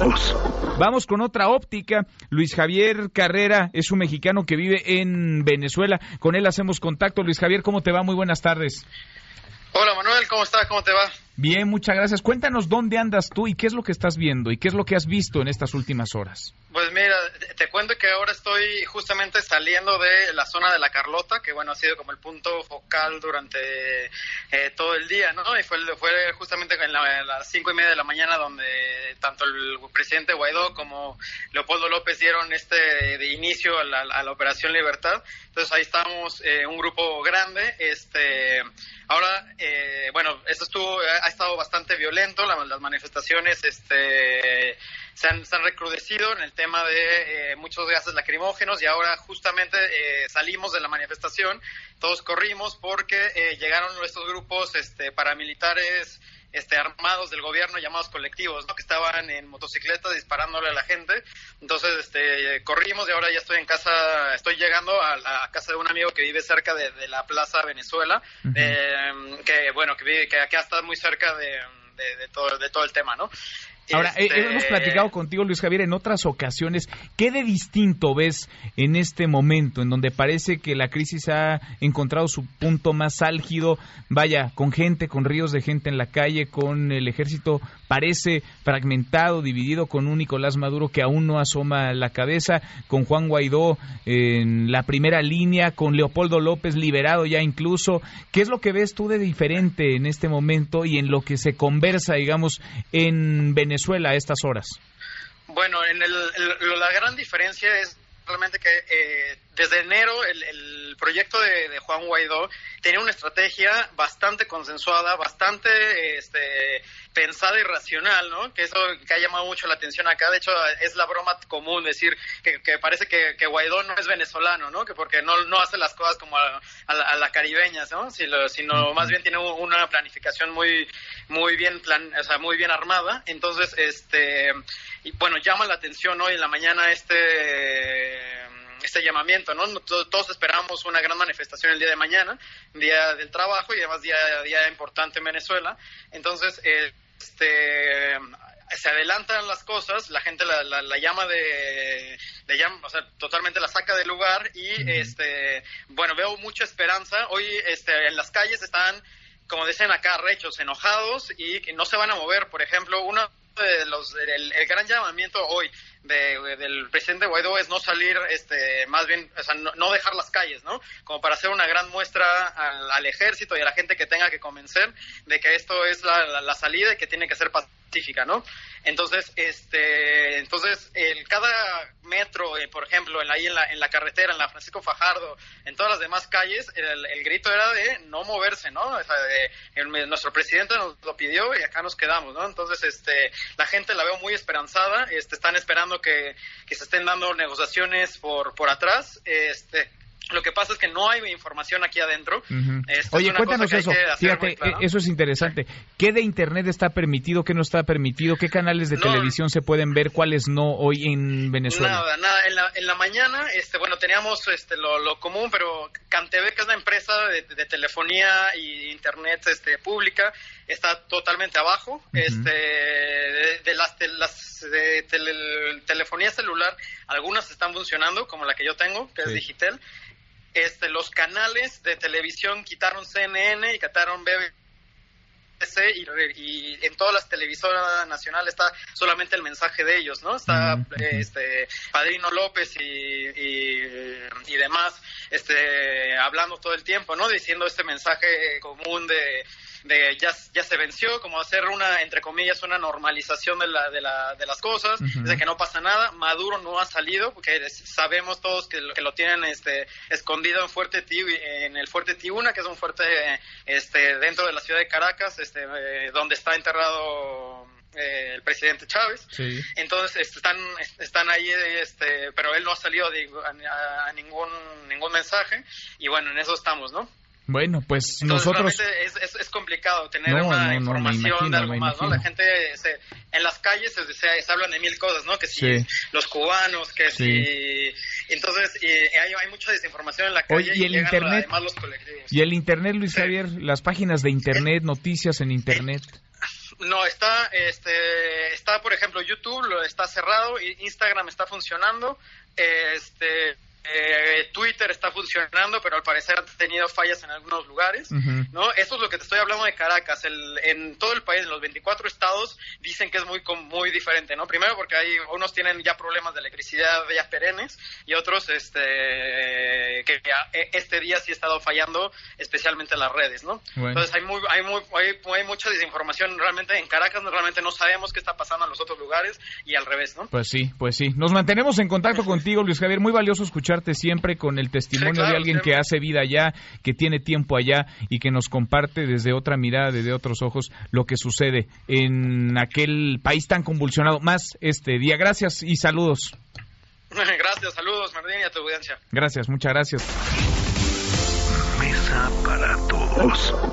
ojos. Vamos con otra óptica. Luis Javier Carrera es un mexicano que vive en Venezuela. Con él hacemos contacto. Luis Javier, ¿cómo te va? Muy buenas tardes. Hola Manuel, ¿cómo estás? ¿Cómo te va? Bien, muchas gracias. Cuéntanos dónde andas tú y qué es lo que estás viendo y qué es lo que has visto en estas últimas horas. Pues mira, te cuento que ahora estoy justamente saliendo de la zona de la Carlota, que bueno, ha sido como el punto focal durante eh, todo el día, ¿no? Y fue, fue justamente en, las cinco y media de la mañana donde tanto el presidente Guaidó como Leopoldo López dieron este de inicio a la, Operación Libertad. Entonces ahí estamos, eh, un grupo grande, este... Ahora, eh, bueno, esto estuvo, estado bastante violento, las manifestaciones este, se, han, recrudecido en el tema de eh, muchos gases lacrimógenos y ahora justamente eh, salimos de la manifestación, todos corrimos porque llegaron estos grupos este, paramilitares este, armados del gobierno llamados colectivos, ¿no? que estaban en motocicletas disparándole a la gente. Entonces, este, corrimos y ahora ya estoy en casa, estoy llegando a la casa de un amigo que vive cerca de, la Plaza Venezuela, eh, que bueno, que vive, que acá está muy cerca de, de, todo, de todo el tema, ¿no? Ahora, eh, este, hemos platicado contigo, Luis Javier, en otras ocasiones. ¿Qué de distinto ves en este momento, en donde parece que la crisis ha encontrado su punto más álgido? Vaya, con gente, con ríos de gente en la calle, con el ejército parece fragmentado, dividido, con un Nicolás Maduro que aún no asoma la cabeza, con Juan Guaidó en la primera línea, con Leopoldo López liberado ya incluso. ¿Qué es lo que ves tú de diferente en este momento y en lo que se conversa, digamos, en Venezuela? Venezuela a estas horas? Bueno, en la gran diferencia es realmente que eh, desde enero el, proyecto de, Juan Guaidó tenía una estrategia bastante consensuada, bastante este, pensada y racional, ¿no? Que eso que ha llamado mucho la atención acá. De hecho, es la broma común decir que, parece que, Guaidó no es venezolano, ¿no? Que porque no, no hace las cosas como a, la caribeña, ¿no? Sino, sino más bien tiene una planificación muy, muy bien plan, o sea, muy bien armada. Entonces, este, y bueno, llama la atención hoy en la mañana este este llamamiento, ¿no? Todos esperamos una gran manifestación el día de mañana, día del trabajo y además día, día importante en Venezuela. Entonces, este se adelantan las cosas, la gente la, la, llama de, llama, o sea, totalmente la saca del lugar y este, bueno, veo mucha esperanza. Hoy este, en las calles están, como dicen acá, rechos, enojados y que no se van a mover. Por ejemplo, uno de los, el gran llamamiento hoy del presidente Guaidó es no salir, este, más bien, o sea, no, dejar las calles, ¿no? Como para hacer una gran muestra al, ejército y a la gente que tenga que convencer de que esto es la, la salida y que tiene que ser pacífica, ¿no? Entonces, este, entonces, el, cada metro, eh, por ejemplo, en la, en la carretera, en la Francisco Fajardo, en todas las demás calles, el, grito era de no moverse, ¿no? O sea, de, nuestro presidente nos lo pidió y acá nos quedamos, ¿no? Entonces, este, la gente la veo muy esperanzada, este, están esperando que, que se estén dando negociaciones por, por atrás, este, lo que pasa es que no hay información aquí adentro. Oye, cuéntanos eso. Fíjate, eso es interesante. ¿Qué de Internet está permitido? ¿Qué no está permitido? ¿Qué canales de televisión se pueden ver? ¿Cuáles no hoy en Venezuela? Nada, nada. En la, en la mañana, este, bueno, teníamos este, lo, común, pero Canteve, que es la empresa de, telefonía y Internet este, pública, está totalmente abajo. este, de, las, las de telefonía celular, algunas están funcionando, como la que yo tengo, que es digital este, los canales de televisión quitaron CNN y quitaron BBC y, en todas las televisoras nacionales está solamente el mensaje de ellos, ¿no? Está este Padrino López y, y, demás este hablando todo el tiempo, ¿no? Diciendo este mensaje común de de ya, ya se venció, como hacer una, entre comillas, una normalización de, la, de, la, de las cosas, de que no pasa nada. Maduro no ha salido, porque sabemos todos que lo, que lo tienen este, escondido en, fuerte en el Fuerte Tiuna, que es un fuerte este, dentro de la ciudad de Caracas, este, eh, donde está enterrado eh, el presidente Chávez. Entonces están están ahí, este, pero él no ha salido a, a, ningún ningún mensaje y bueno, en eso estamos, ¿no? Bueno, pues nosotros... Es, es, complicado tener una información de algo más, ¿no? La gente en las calles se, hablan de mil cosas, ¿no? Que si los cubanos, que si... Entonces, hay, hay, mucha desinformación en la calle y, el Internet, Y el Internet, Luis Javier, las páginas de Internet, noticias en Internet. No, está, este, está, por ejemplo, YouTube lo está cerrado, Instagram está funcionando, este, eh, Twitter está funcionando, pero al parecer ha tenido fallas en algunos lugares, ¿no? Eso es lo que te estoy hablando de Caracas. El, en todo el país, en los 24 estados, dicen que es muy muy diferente, ¿no? Primero porque hay unos tienen ya problemas de electricidad ya perennes y otros, este, que e, este día sí ha estado fallando, especialmente las redes, ¿no? Entonces hay muy hay muy hay, mucha desinformación realmente en Caracas, realmente no sabemos qué está pasando en los otros lugares y al revés, ¿no? Pues sí, pues sí. Nos mantenemos en contacto contigo, Luis Javier. Muy valioso escuchar siempre con el testimonio de alguien que hace vida allá, que tiene tiempo allá y que nos comparte desde otra mirada, desde otros ojos, lo que sucede en aquel país tan convulsionado. Más este día. Gracias y saludos. Gracias, saludos, Martín, y a tu audiencia. Gracias, muchas gracias. Mesa para todos.